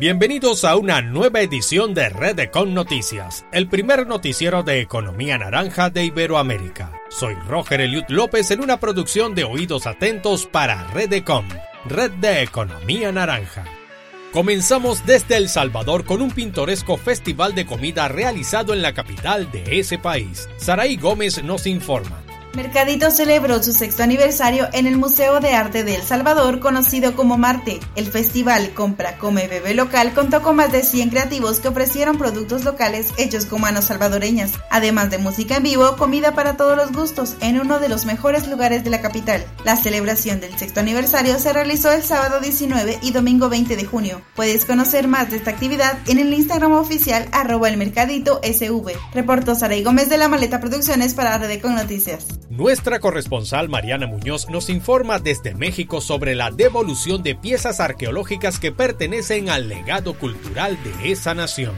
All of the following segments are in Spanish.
Bienvenidos a una nueva edición de Redecon Noticias, el primer noticiero de economía naranja de Iberoamérica. Soy Roger Eliud López en una producción de Oídos Atentos para Redecon, Red de Economía Naranja. Comenzamos desde El Salvador con un pintoresco festival de comida realizado en la capital de ese país. Saraí Gómez nos informa. Mercadito celebró su sexto aniversario en el Museo de Arte de El Salvador, conocido como Marte. El festival Compra, Come, Bebe Local contó con más de 100 creativos que ofrecieron productos locales hechos con manos salvadoreñas, además de música en vivo, comida para todos los gustos, en uno de los mejores lugares de la capital. La celebración del sexto aniversario se realizó el sábado 19 y domingo 20 de junio. Puedes conocer más de esta actividad en el Instagram oficial arroba el SV. Reportó Saray Gómez de la Maleta Producciones para Redecon Noticias. Nuestra corresponsal Mariana Muñoz nos informa desde México sobre la devolución de piezas arqueológicas que pertenecen al legado cultural de esa nación.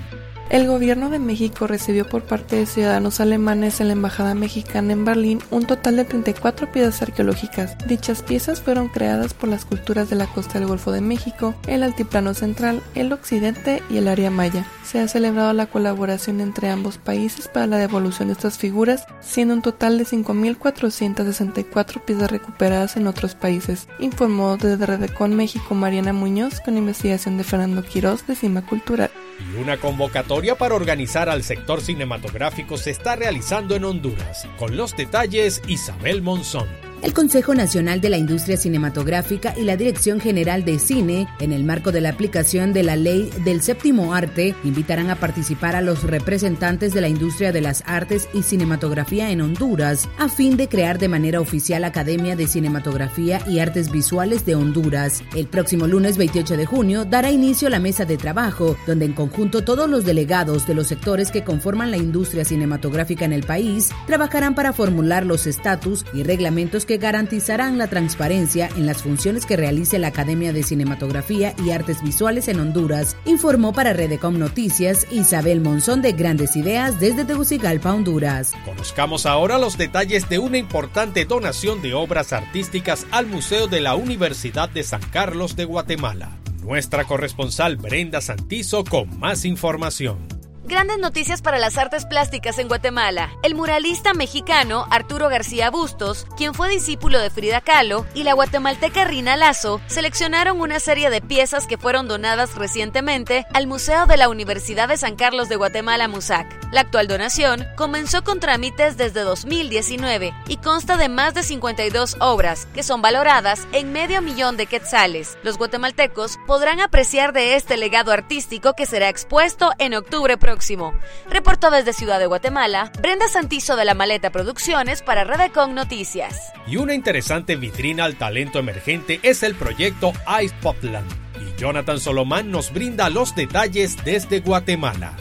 El gobierno de México recibió por parte de ciudadanos alemanes en la Embajada Mexicana en Berlín un total de 34 piezas arqueológicas. Dichas piezas fueron creadas por las culturas de la costa del Golfo de México, el Altiplano Central, el Occidente y el área maya. Se ha celebrado la colaboración entre ambos países para la devolución de estas figuras, siendo un total de 5.464 piezas recuperadas en otros países, informó desde Redecon México Mariana Muñoz con investigación de Fernando Quirós de Cima Cultural. Y una convocatoria para organizar al sector cinematográfico se está realizando en Honduras. Con los detalles, Isabel Monzón. El Consejo Nacional de la Industria Cinematográfica y la Dirección General de Cine, en el marco de la aplicación de la Ley del Séptimo Arte, invitarán a participar a los representantes de la industria de las artes y cinematografía en Honduras, a fin de crear de manera oficial Academia de Cinematografía y Artes Visuales de Honduras. El próximo lunes 28 de junio dará inicio la mesa de trabajo, donde en conjunto todos los delegados de los sectores que conforman la industria cinematográfica en el país trabajarán para formular los estatus y reglamentos que que garantizarán la transparencia en las funciones que realice la Academia de Cinematografía y Artes Visuales en Honduras, informó para Redecom Noticias Isabel Monzón de Grandes Ideas desde Tegucigalpa, Honduras. Conozcamos ahora los detalles de una importante donación de obras artísticas al Museo de la Universidad de San Carlos de Guatemala. Nuestra corresponsal Brenda Santizo con más información. Grandes noticias para las artes plásticas en Guatemala. El muralista mexicano Arturo García Bustos, quien fue discípulo de Frida Kahlo, y la guatemalteca Rina Lazo seleccionaron una serie de piezas que fueron donadas recientemente al Museo de la Universidad de San Carlos de Guatemala, MUSAC. La actual donación comenzó con trámites desde 2019 y consta de más de 52 obras que son valoradas en medio millón de quetzales. Los guatemaltecos podrán apreciar de este legado artístico que será expuesto en octubre próximo. Reportó desde Ciudad de Guatemala, Brenda Santizo de la Maleta Producciones para Redecon Noticias. Y una interesante vitrina al talento emergente es el proyecto Ice Popland. Y Jonathan Solomán nos brinda los detalles desde Guatemala.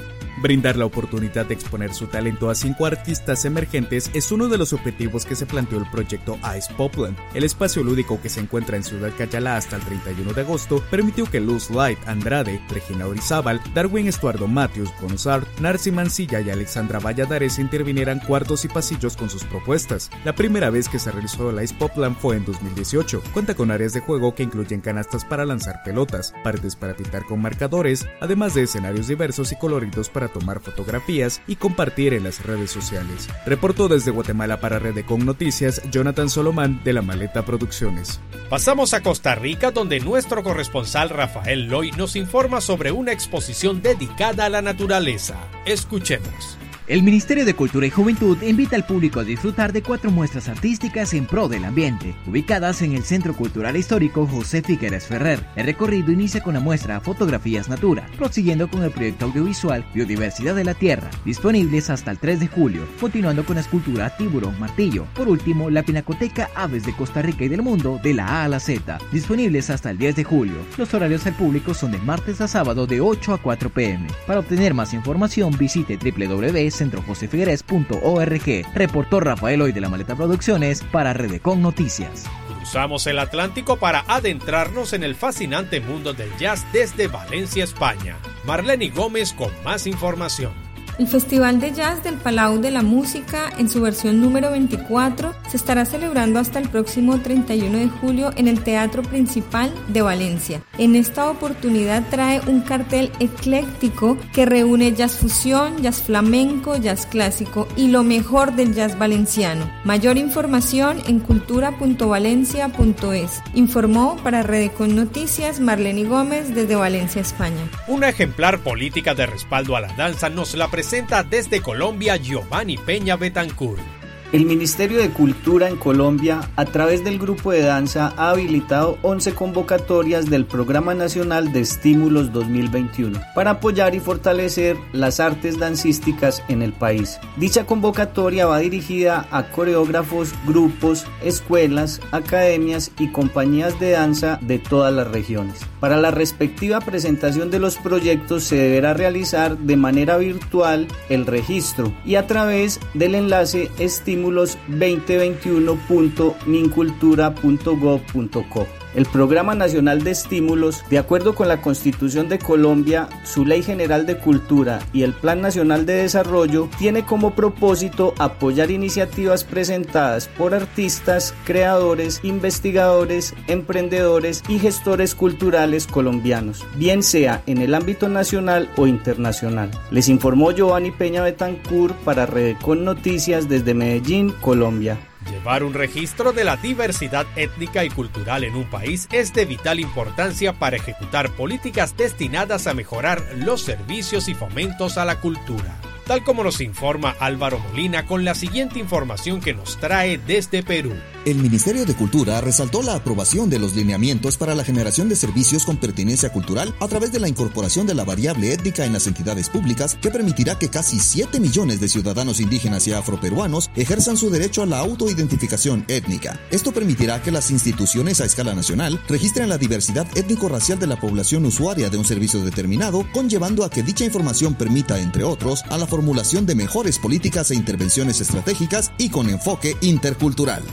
Brindar la oportunidad de exponer su talento a cinco artistas emergentes es uno de los objetivos que se planteó el proyecto Ice Popland. El espacio lúdico que se encuentra en Ciudad Cayala hasta el 31 de agosto permitió que Luz Light Andrade, Regina Orizábal, Darwin Estuardo Matthews, Gonzar, Narci Mancilla y Alexandra Valladares intervinieran cuartos y pasillos con sus propuestas. La primera vez que se realizó el Ice Popland fue en 2018. Cuenta con áreas de juego que incluyen canastas para lanzar pelotas, paredes para pintar con marcadores, además de escenarios diversos y coloridos para tomar fotografías y compartir en las redes sociales. Reportó desde Guatemala para Redecon Noticias Jonathan Solomán de la Maleta Producciones. Pasamos a Costa Rica donde nuestro corresponsal Rafael Loy nos informa sobre una exposición dedicada a la naturaleza. Escuchemos. El Ministerio de Cultura y Juventud invita al público a disfrutar de cuatro muestras artísticas en pro del ambiente, ubicadas en el Centro Cultural Histórico José Figueres Ferrer. El recorrido inicia con la muestra Fotografías Natura, prosiguiendo con el proyecto audiovisual Biodiversidad de la Tierra, disponibles hasta el 3 de julio, continuando con la escultura Tiburón Martillo. Por último, la Pinacoteca Aves de Costa Rica y del Mundo de la A a la Z, disponibles hasta el 10 de julio. Los horarios al público son de martes a sábado de 8 a 4 pm. Para obtener más información visite www centrojosefigueres.org. Reportó Rafael Hoy de la Maleta Producciones para Redecon Noticias. Cruzamos el Atlántico para adentrarnos en el fascinante mundo del jazz desde Valencia, España. Marlene Gómez con más información. El Festival de Jazz del Palau de la Música, en su versión número 24, se estará celebrando hasta el próximo 31 de julio en el Teatro Principal de Valencia. En esta oportunidad trae un cartel ecléctico que reúne jazz fusión, jazz flamenco, jazz clásico y lo mejor del jazz valenciano. Mayor información en cultura.valencia.es. Informó para Redecon Noticias Marlene Gómez desde Valencia, España. Una ejemplar política de respaldo a la danza nos la presenta desde Colombia Giovanni Peña Betancourt. El Ministerio de Cultura en Colombia, a través del grupo de danza, ha habilitado 11 convocatorias del Programa Nacional de Estímulos 2021 para apoyar y fortalecer las artes dancísticas en el país. Dicha convocatoria va dirigida a coreógrafos, grupos, escuelas, academias y compañías de danza de todas las regiones. Para la respectiva presentación de los proyectos se deberá realizar de manera virtual el registro y a través del enlace estímulos 2021.mincultura.gov.co. El Programa Nacional de Estímulos, de acuerdo con la Constitución de Colombia, su Ley General de Cultura y el Plan Nacional de Desarrollo, tiene como propósito apoyar iniciativas presentadas por artistas, creadores, investigadores, emprendedores y gestores culturales colombianos, bien sea en el ámbito nacional o internacional. Les informó Giovanni Peña Betancur para Redecon Noticias desde Medellín, Colombia. Llevar un registro de la diversidad étnica y cultural en un país es de vital importancia para ejecutar políticas destinadas a mejorar los servicios y fomentos a la cultura tal como nos informa Álvaro Molina con la siguiente información que nos trae desde Perú. El Ministerio de Cultura resaltó la aprobación de los lineamientos para la generación de servicios con pertinencia cultural a través de la incorporación de la variable étnica en las entidades públicas que permitirá que casi 7 millones de ciudadanos indígenas y afroperuanos ejerzan su derecho a la autoidentificación étnica. Esto permitirá que las instituciones a escala nacional registren la diversidad étnico-racial de la población usuaria de un servicio determinado, conllevando a que dicha información permita, entre otros, a la formulación de mejores políticas e intervenciones estratégicas y con enfoque intercultural.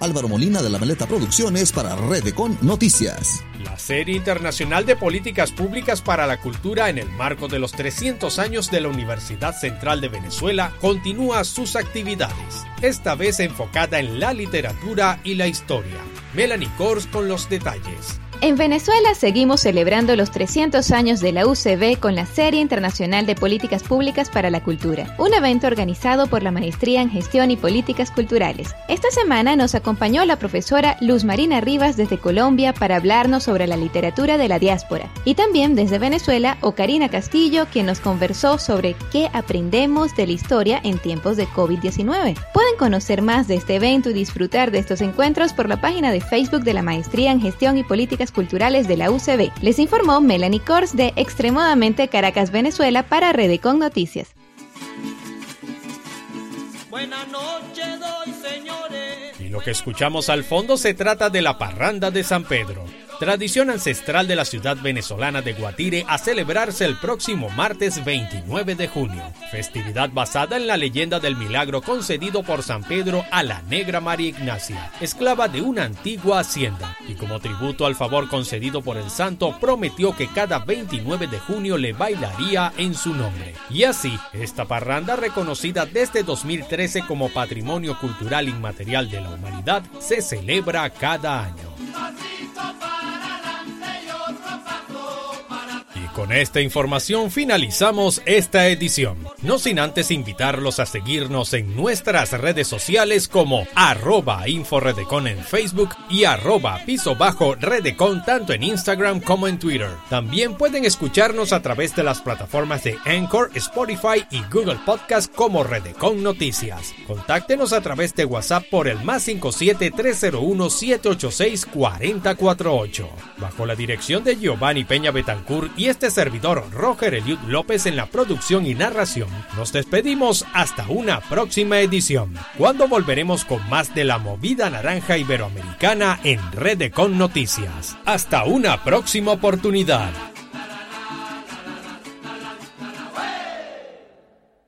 Álvaro Molina de la Maleta Producciones para Redecon Noticias. La Serie Internacional de Políticas Públicas para la Cultura en el marco de los 300 años de la Universidad Central de Venezuela continúa sus actividades, esta vez enfocada en la literatura y la historia. Melanie Kors con los detalles. En Venezuela seguimos celebrando los 300 años de la UCB con la Serie Internacional de Políticas Públicas para la Cultura, un evento organizado por la Maestría en Gestión y Políticas Culturales. Esta semana nos acompañó la profesora Luz Marina Rivas desde Colombia para hablarnos sobre la literatura de la diáspora, y también desde Venezuela Ocarina Castillo, quien nos conversó sobre qué aprendemos de la historia en tiempos de COVID-19. Pueden conocer más de este evento y disfrutar de estos encuentros por la página de Facebook de la Maestría en Gestión y Políticas Culturales de la UCB. Les informó Melanie Kors de Extremadamente Caracas, Venezuela para Redecon Noticias. Buenas noches, doy, señores. Y lo que escuchamos al fondo se trata de la parranda de San Pedro tradición ancestral de la ciudad venezolana de Guatire a celebrarse el próximo martes 29 de junio. Festividad basada en la leyenda del milagro concedido por San Pedro a la negra María Ignacia, esclava de una antigua hacienda, y como tributo al favor concedido por el santo prometió que cada 29 de junio le bailaría en su nombre. Y así, esta parranda reconocida desde 2013 como Patrimonio Cultural Inmaterial de la Humanidad se celebra cada año. Con esta información finalizamos esta edición, no sin antes invitarlos a seguirnos en nuestras redes sociales como arroba inforedecon en Facebook y arroba piso bajo redecon tanto en Instagram como en Twitter. También pueden escucharnos a través de las plataformas de Anchor, Spotify y Google Podcast como Redecon Noticias. Contáctenos a través de WhatsApp por el más 57 301 786 4048 bajo la dirección de Giovanni Peña Betancourt y este servidor Roger Eliud López en la producción y narración. Nos despedimos hasta una próxima edición, cuando volveremos con más de la movida naranja iberoamericana en Red Con Noticias. Hasta una próxima oportunidad.